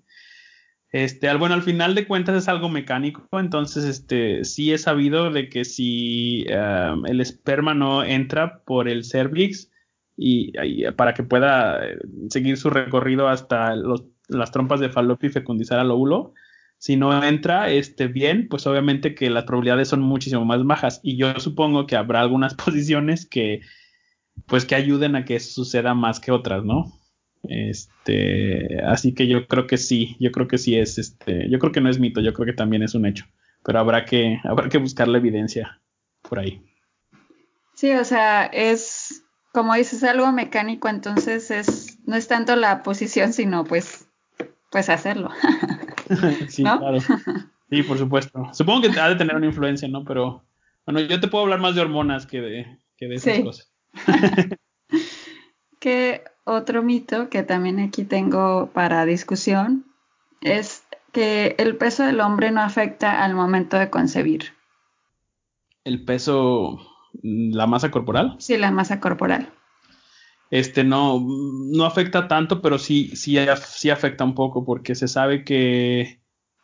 Este, bueno, al final de cuentas es algo mecánico, entonces, este, sí he sabido de que si um, el esperma no entra por el cervix y, para que pueda eh, seguir su recorrido hasta las trompas de falopio y fecundizar al óvulo, si no entra este, bien, pues obviamente que las probabilidades son muchísimo más bajas y yo supongo que habrá algunas posiciones que, pues, que ayuden a que suceda más que otras, ¿no? Este, así que yo creo que sí, yo creo que sí es, este, yo creo que no es mito, yo creo que también es un hecho, pero habrá que, habrá que buscar la evidencia por ahí. Sí, o sea, es, como dices, algo mecánico, entonces es, no es tanto la posición, sino pues, pues hacerlo. sí, claro. Sí, por supuesto. Supongo que ha de tener una influencia, ¿no? Pero, bueno, yo te puedo hablar más de hormonas que de, que de esas cosas. que otro mito que también aquí tengo para discusión es que el peso del hombre no afecta al momento de concebir. ¿El peso, la masa corporal? Sí, la masa corporal. Este no, no afecta tanto, pero sí, sí, sí afecta un poco porque se sabe que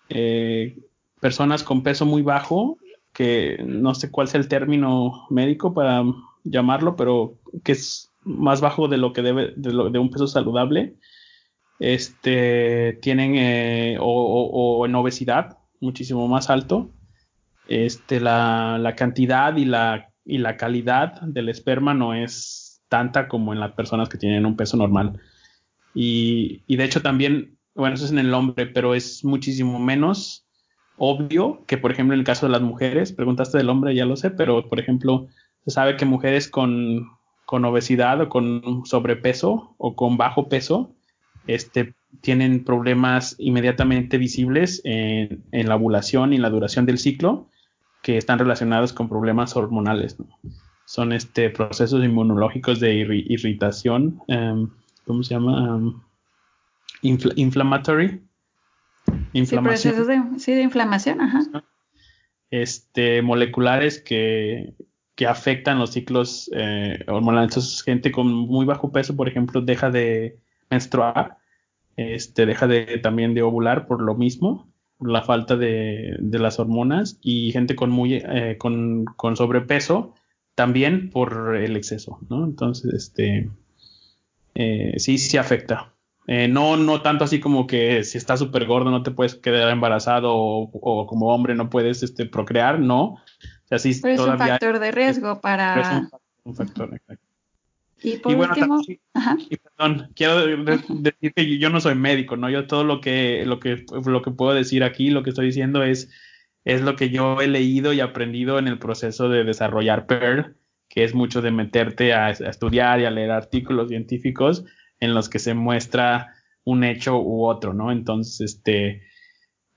eh, personas con peso muy bajo, que no sé cuál sea el término médico para llamarlo, pero que es más bajo de lo que debe, de, un peso saludable, este, tienen eh, o, en obesidad muchísimo más alto, este, la, cantidad y la, y la calidad del esperma no es tanta como en las personas que tienen un peso normal. Y, y de hecho también, bueno, eso es en el hombre, pero es muchísimo menos obvio que, por ejemplo, en el caso de las mujeres, preguntaste del hombre, ya lo sé, pero por ejemplo, se sabe que mujeres con, con obesidad o con sobrepeso o con bajo peso, este, tienen problemas inmediatamente visibles en, la ovulación y en la duración del ciclo que están relacionados con problemas hormonales. Son este, procesos inmunológicos de irritación, em, ¿cómo se llama? Um, inflammatory. Inflamación. Sí, procesos de, sí, de inflamación, ajá. Este, moleculares que que afectan los ciclos eh, hormonales. Entonces, gente con muy bajo peso, por ejemplo, deja de menstruar, este, deja de también de ovular por lo mismo, por la falta de, las hormonas, y gente con muy eh, con, sobrepeso también por el exceso, ¿no? Entonces, este eh, sí, sí afecta. no, no tanto así como que si estás súper gordo no te puedes quedar embarazado o, o, como hombre no puedes este, procrear, no, pero es un factor de riesgo para... Es un, factor, exacto. Y por último, y perdón, quiero decir que yo no soy médico, ¿no? Yo todo lo que, lo que, lo que puedo decir aquí, lo que estoy diciendo es, es lo que yo he leído y aprendido en el proceso de desarrollar Pearl, que es mucho de meterte a, a estudiar y a leer artículos científicos en los que se muestra un hecho u otro, ¿no? Entonces, este,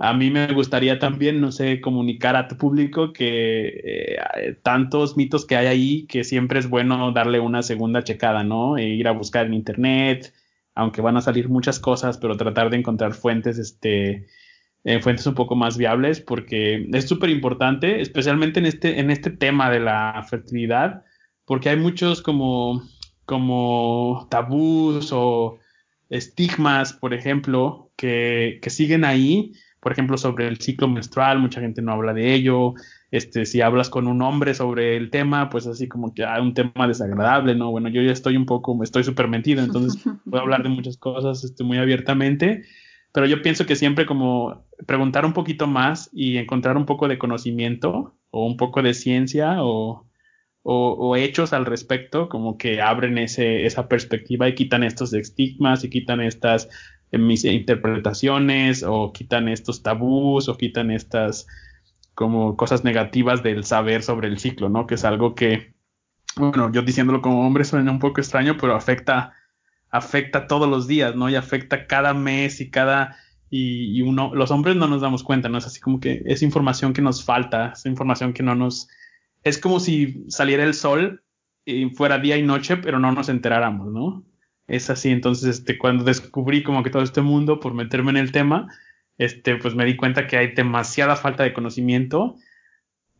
a mí me gustaría también, no sé, comunicar a tu público que eh, tantos mitos que hay ahí que siempre es bueno darle una segunda checada, ¿no? E ir a buscar en internet, aunque van a salir muchas cosas, pero tratar de encontrar fuentes, este, eh, fuentes un poco más viables, porque es súper importante, especialmente en este, en este tema de la fertilidad, porque hay muchos como, como tabús o estigmas, por ejemplo, que, que siguen ahí por ejemplo, sobre el ciclo menstrual, mucha gente no habla de ello. Este, si hablas con un hombre sobre el tema, pues así como que hay ah, un tema desagradable, ¿no? Bueno, yo ya estoy un poco, me estoy súper metido, entonces puedo hablar de muchas cosas este, muy abiertamente, pero yo pienso que siempre como preguntar un poquito más y encontrar un poco de conocimiento o un poco de ciencia o, o, o hechos al respecto, como que abren ese, esa perspectiva y quitan estos estigmas y quitan estas mis interpretaciones o quitan estos tabús o quitan estas como cosas negativas del saber sobre el ciclo, ¿no? Que es algo que, bueno, yo diciéndolo como hombre suena un poco extraño, pero afecta, afecta todos los días, ¿no? Y afecta cada mes y cada, y, y uno, los hombres no nos damos cuenta, ¿no? Es así como que es información que nos falta, es información que no nos, es como si saliera el sol y fuera día y noche, pero no nos enteráramos, ¿no? Es así, entonces, este, cuando descubrí como que todo este mundo por meterme en el tema, este, pues me di cuenta que hay demasiada falta de conocimiento.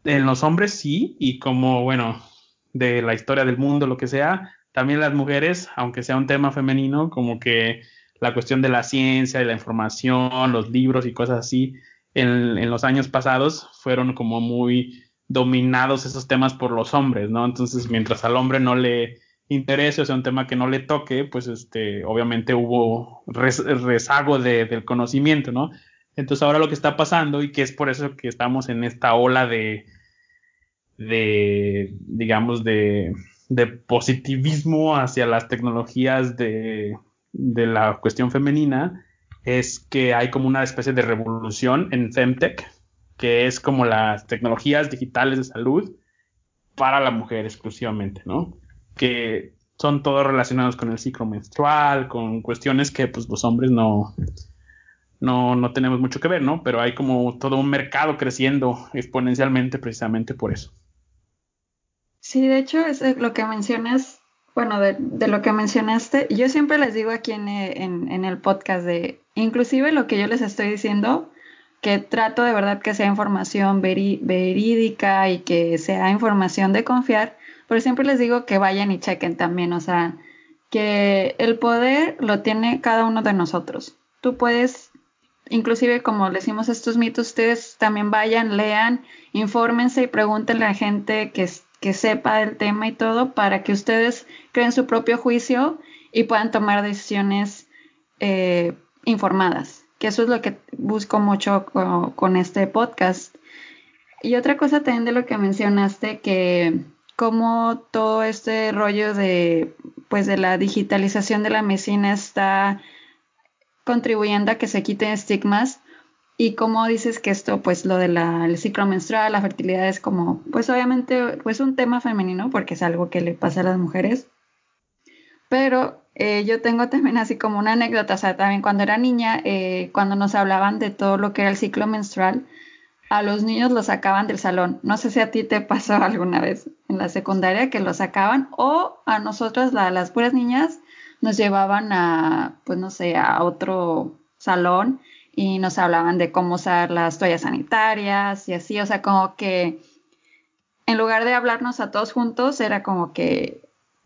En los hombres sí, y como, bueno, de la historia del mundo, lo que sea, también las mujeres, aunque sea un tema femenino, como que la cuestión de la ciencia, de la información, los libros y cosas así, en, en los años pasados fueron como muy dominados esos temas por los hombres, ¿no? Entonces, mientras al hombre no le interese, o sea, un tema que no le toque, pues este, obviamente hubo rezago de, del conocimiento, ¿no? Entonces ahora lo que está pasando y que es por eso que estamos en esta ola de, de digamos, de, de positivismo hacia las tecnologías de, de la cuestión femenina, es que hay como una especie de revolución en Femtech, que es como las tecnologías digitales de salud para la mujer exclusivamente, ¿no? Que son todos relacionados con el ciclo menstrual, con cuestiones que pues los hombres no, no, no tenemos mucho que ver, ¿no? Pero hay como todo un mercado creciendo exponencialmente precisamente por eso. Sí, de hecho, es lo que mencionas, bueno, de, de, lo que mencionaste, yo siempre les digo aquí en, en, en el podcast de, inclusive lo que yo les estoy diciendo, que trato de verdad que sea información verídica y que sea información de confiar, pero siempre les digo que vayan y chequen también, o sea, que el poder lo tiene cada uno de nosotros. Tú puedes, inclusive como le decimos estos mitos, ustedes también vayan, lean, infórmense y pregúntenle a gente que, que sepa del tema y todo para que ustedes creen su propio juicio y puedan tomar decisiones eh, informadas que eso es lo que busco mucho con, este podcast. Y otra cosa también de lo que mencionaste, que como todo este rollo de, pues, de la digitalización de la medicina está contribuyendo a que se quiten estigmas y como dices que esto, pues lo del ciclo menstrual, la fertilidad es como, pues obviamente, pues un tema femenino porque es algo que le pasa a las mujeres. Pero eh, yo tengo también así como una anécdota, o sea, también cuando era niña, eh, cuando nos hablaban de todo lo que era el ciclo menstrual, a los niños los sacaban del salón. No sé si a ti te pasó alguna vez en la secundaria que los sacaban o a nosotras, las puras niñas, nos llevaban a, pues no sé, a otro salón y nos hablaban de cómo usar las toallas sanitarias y así, o sea, como que en lugar de hablarnos a todos juntos, era como que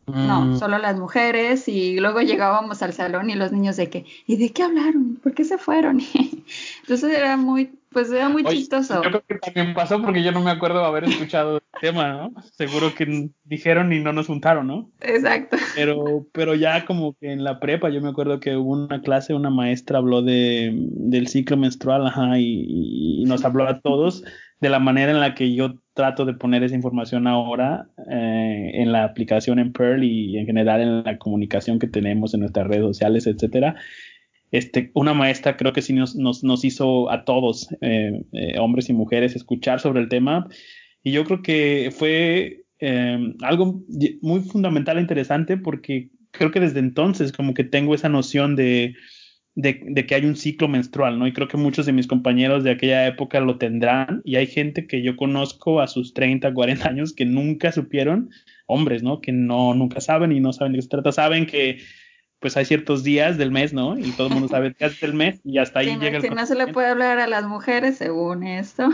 no, mm. solo las mujeres y luego llegábamos al salón y los niños de que, ¿y de qué hablaron? ¿Por qué se fueron? Entonces era muy, pues era muy chistoso. Yo creo que también pasó porque yo no me acuerdo haber escuchado el tema, ¿no? Seguro que dijeron y no nos juntaron, ¿no? Exacto. Pero, pero ya como que en la prepa yo me acuerdo que hubo una clase, una maestra habló de, del ciclo menstrual, ajá, y, y nos habló a todos de la manera en la que yo trato de poner esa información ahora eh, en la aplicación en Pearl y en general en la comunicación que tenemos en nuestras redes sociales, etcétera. Este, una maestra creo que sí nos, hizo a todos, eh, eh, hombres y mujeres, escuchar sobre el tema. Y yo creo que fue algo muy fundamental e interesante porque creo que desde entonces como que tengo esa noción de, de, que hay un ciclo menstrual, ¿no? Y creo que muchos de mis compañeros de aquella época lo tendrán y hay gente que yo conozco a sus 30, 40 años que nunca supieron, hombres, ¿no? Que no, nunca saben y no saben de qué se trata, saben que pues hay ciertos días del mes, ¿no? Y todo el mundo sabe días del mes y hasta ahí llega el... Que no se le puede hablar a las mujeres según esto.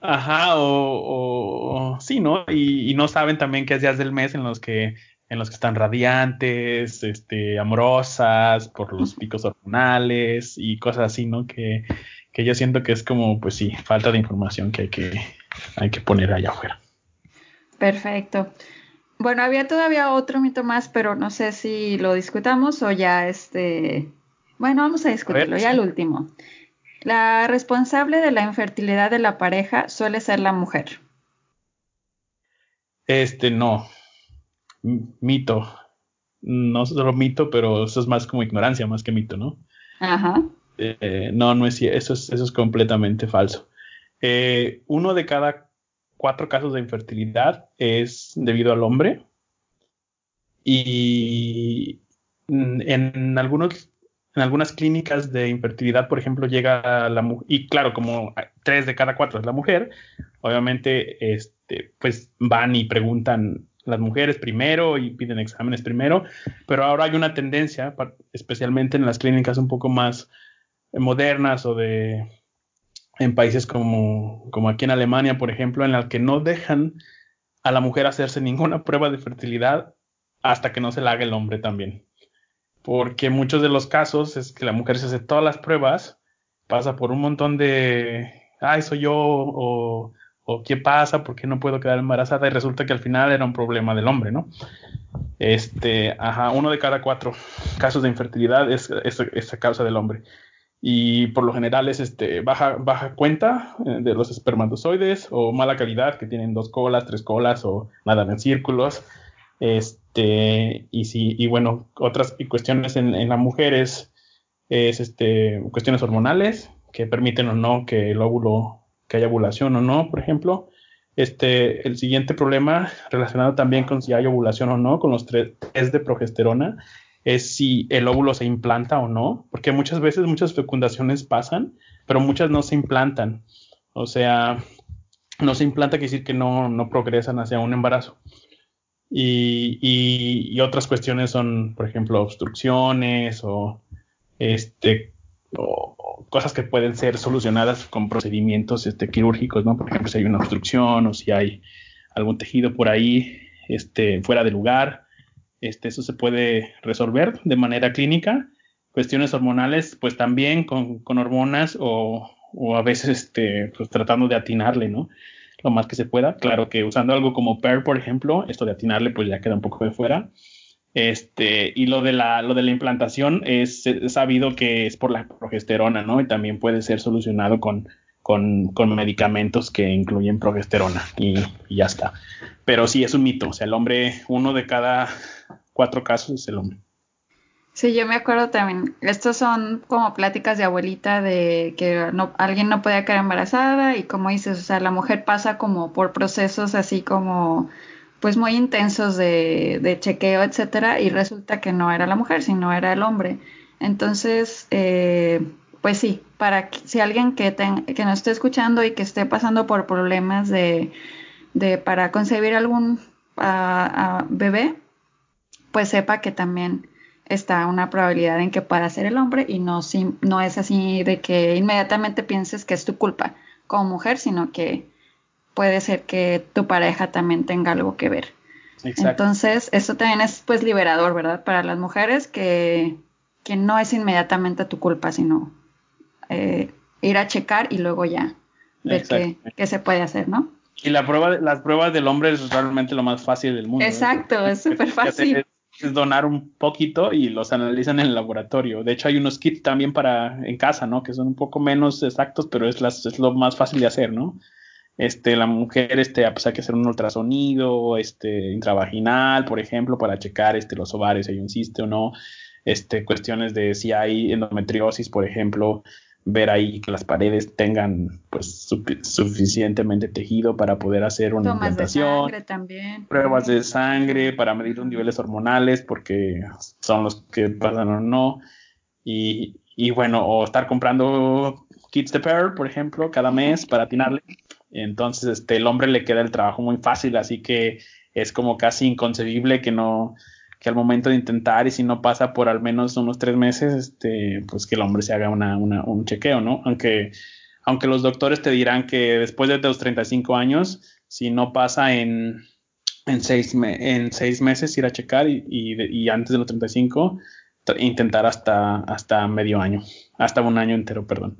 Ajá, o, o, sí, ¿no? Y, y, no saben también que hay días del mes en los que en los que están radiantes, este, amorosas, por los picos hormonales y cosas así, ¿no? Que, que yo siento que es como, pues sí, falta de información que hay que, hay que poner allá afuera. Perfecto. Bueno, había todavía otro mito más, pero no sé si lo discutamos o ya este. Bueno, vamos a discutirlo, ya el último. La responsable de la infertilidad de la pareja suele ser la mujer. Este, no mito. No solo mito, pero eso es más como ignorancia, más que mito, ¿no? Ajá. Eh, no, no es eso es, eso es completamente falso. Eh, uno de cada cuatro casos de infertilidad es debido al hombre. Y en algunos en algunas clínicas de infertilidad, por ejemplo, llega la mujer, y claro, como tres de cada cuatro es la mujer, obviamente, este, pues van y preguntan las mujeres primero y piden exámenes primero, pero ahora hay una tendencia, especialmente en las clínicas un poco más modernas o de en países como, como aquí en Alemania, por ejemplo, en la que no dejan a la mujer hacerse ninguna prueba de fertilidad hasta que no se la haga el hombre también porque muchos de los casos es que la mujer se hace todas las pruebas, pasa por un montón de, ay, soy yo, o, o qué pasa, por qué no puedo quedar embarazada, y resulta que al final era un problema del hombre, ¿no? Este, ajá, uno de cada cuatro casos de infertilidad es, es, causa del hombre. Y por lo general es este, baja, baja cuenta eh, de los espermatozoides o mala calidad, que tienen dos colas, tres colas o nada en círculos. Este, y sí, y bueno, otras cuestiones en, en las mujeres es este, cuestiones hormonales que permiten o no que el óvulo, que haya ovulación o no, por ejemplo. Este, el siguiente problema relacionado también con si hay ovulación o no, con los tres de progesterona, es si el óvulo se implanta o no, porque muchas veces muchas fecundaciones pasan, pero muchas no se implantan. O sea, no se implanta quiere decir que no, no progresan hacia un embarazo. Y, y, otras cuestiones son, por ejemplo, obstrucciones o, este, o, cosas que pueden ser solucionadas con procedimientos este, quirúrgicos, ¿no? Por ejemplo, si hay una obstrucción o si hay algún tejido por ahí este, fuera de lugar, este, eso se puede resolver de manera clínica. Cuestiones hormonales, pues también con, con hormonas o, o, a veces este, pues tratando de atinarle, ¿no? lo más que se pueda. Claro que usando algo como PER, por ejemplo, esto de atinarle pues ya queda un poco de fuera. Este, y lo de la, lo de la implantación es, sabido que es por la progesterona, ¿no? Y también puede ser solucionado con, con, con medicamentos que incluyen progesterona y, ya está. Pero sí es un mito, o sea, el hombre, uno de cada cuatro casos es el hombre. Sí, yo me acuerdo también. Estos son como pláticas de abuelita de que alguien no puede quedar embarazada y como dices, o sea, la mujer pasa como por procesos así como pues muy intensos de, de chequeo, etcétera, y resulta que no era la mujer, sino era el hombre. Entonces, eh, pues sí, para si alguien que, que nos esté escuchando y que esté pasando por problemas de, de para concebir algún bebé, pues sepa que también está una probabilidad en que pueda ser el hombre y no, no es así de que inmediatamente pienses que es tu culpa como mujer, sino que puede ser que tu pareja también tenga algo que ver. Entonces, eso también es pues liberador, ¿verdad? Para las mujeres que, que no es inmediatamente tu culpa, sino eh, ir a checar y luego ya ver qué, qué, se puede hacer, ¿no? Y la prueba, las pruebas del hombre es realmente lo más fácil del mundo. Exacto, es súper fácil es donar un poquito y los analizan en el laboratorio. De hecho, hay unos kits también para en casa, ¿no? Que son un poco menos exactos, pero es, las, es lo más fácil de hacer, ¿no? Este, la mujer, este, pues hay que hacer un ultrasonido, este, intravaginal, por ejemplo, para checar, este, los ovarios, si hay un ciste o no, este, cuestiones de si hay endometriosis, por ejemplo, ver ahí que las paredes tengan pues suficientemente tejido para poder hacer una Tomas implantación, de sangre también. pruebas de sangre para medir los niveles hormonales porque son los que pasan o no. Y, y bueno o estar comprando kits de Pearl por ejemplo cada mes para atinarle. Entonces este el hombre le queda el trabajo muy fácil así que es como casi inconcebible que no que al momento de intentar y si no pasa por al menos unos tres meses, este, pues que el hombre se haga una, una, un chequeo, ¿no? Aunque, aunque los doctores te dirán que después de los 35 años, si no pasa en, en, seis, en seis meses ir a checar y, y, y antes de los 35, intentar hasta, hasta medio año, hasta un año entero, perdón.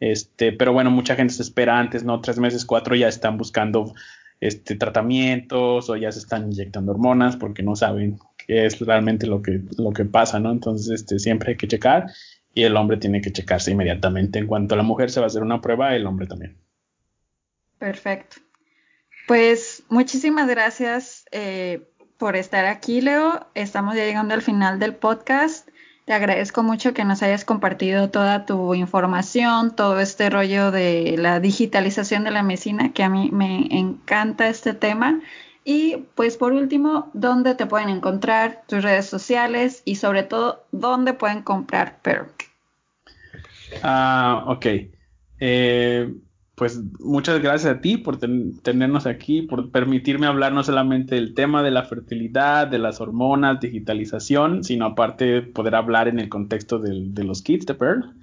Este, pero bueno, mucha gente se espera antes, ¿no? Tres meses, cuatro ya están buscando este, tratamientos o ya se están inyectando hormonas porque no saben qué es realmente lo que, lo que pasa, ¿no? Entonces, este, siempre hay que checar y el hombre tiene que checarse inmediatamente. En cuanto a la mujer se va a hacer una prueba, el hombre también. Perfecto. Pues muchísimas gracias eh, por estar aquí, Leo. Estamos ya llegando al final del podcast. Te agradezco mucho que nos hayas compartido toda tu información, todo este rollo de la digitalización de la medicina, que a mí me encanta este tema. Y pues por último, ¿dónde te pueden encontrar tus redes sociales y sobre todo, dónde pueden comprar Pearl? Ah, ok. Eh, pues muchas gracias a ti por tenernos aquí, por permitirme hablar no solamente del tema de la fertilidad, de las hormonas, digitalización, sino aparte poder hablar en el contexto de los kits de Pearl.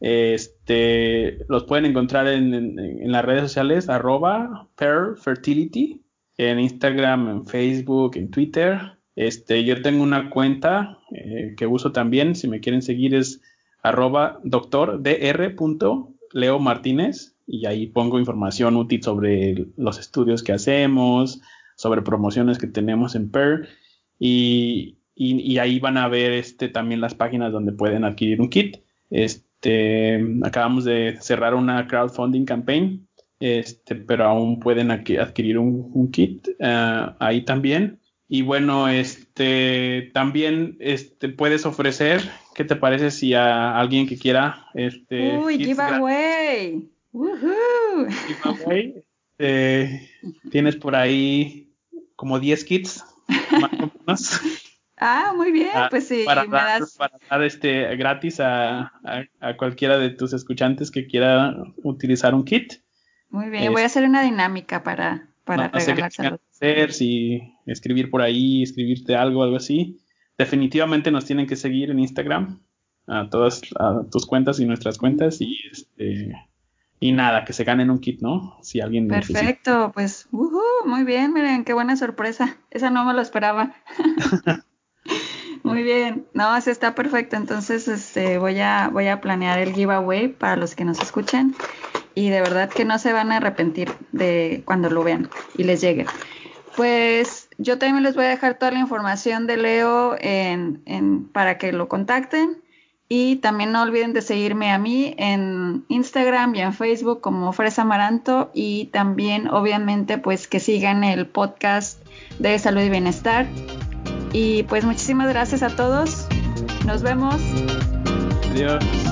Este, los pueden encontrar en, las redes sociales arroba Fertility, en Instagram, en Facebook, en Twitter. Este, yo tengo una cuenta eh, que uso también, si me quieren seguir es arroba Martínez y ahí pongo información útil sobre los estudios que hacemos, sobre promociones que tenemos en PER y, ahí van a ver este, también las páginas donde pueden adquirir un kit. Este, acabamos de cerrar una crowdfunding campaign, este, pero aún pueden adquirir un, kit eh, ahí también. Y bueno, este, también este, puedes ofrecer, ¿qué te parece si a alguien que quiera... Este, Uy, giveaway. Eh, tienes por ahí como 10 kits, Ah, muy bien, ah, pues sí. Para, dar, este gratis a, cualquiera de tus escuchantes que quiera utilizar un kit. Muy bien, voy a hacer una dinámica para, para no, hacer, si escribir por ahí, escribirte algo, algo así. Definitivamente nos tienen que seguir en Instagram, a todas a tus cuentas y nuestras cuentas y este y nada, que se ganen un kit, ¿no? Si alguien Perfecto, pues muy bien, miren, qué buena sorpresa. Esa no me lo esperaba. muy bien. No, ese está perfecto. Entonces, este voy a voy a planear el giveaway para los que nos escuchen y de verdad que no se van a arrepentir de cuando lo vean y les llegue. Pues yo también les voy a dejar toda la información de Leo para que lo contacten. Y también no olviden de seguirme a mí en Instagram y en Facebook como Fresa Amaranto y también obviamente pues que sigan el podcast de salud y bienestar. Y pues muchísimas gracias a todos. Nos vemos. Adiós.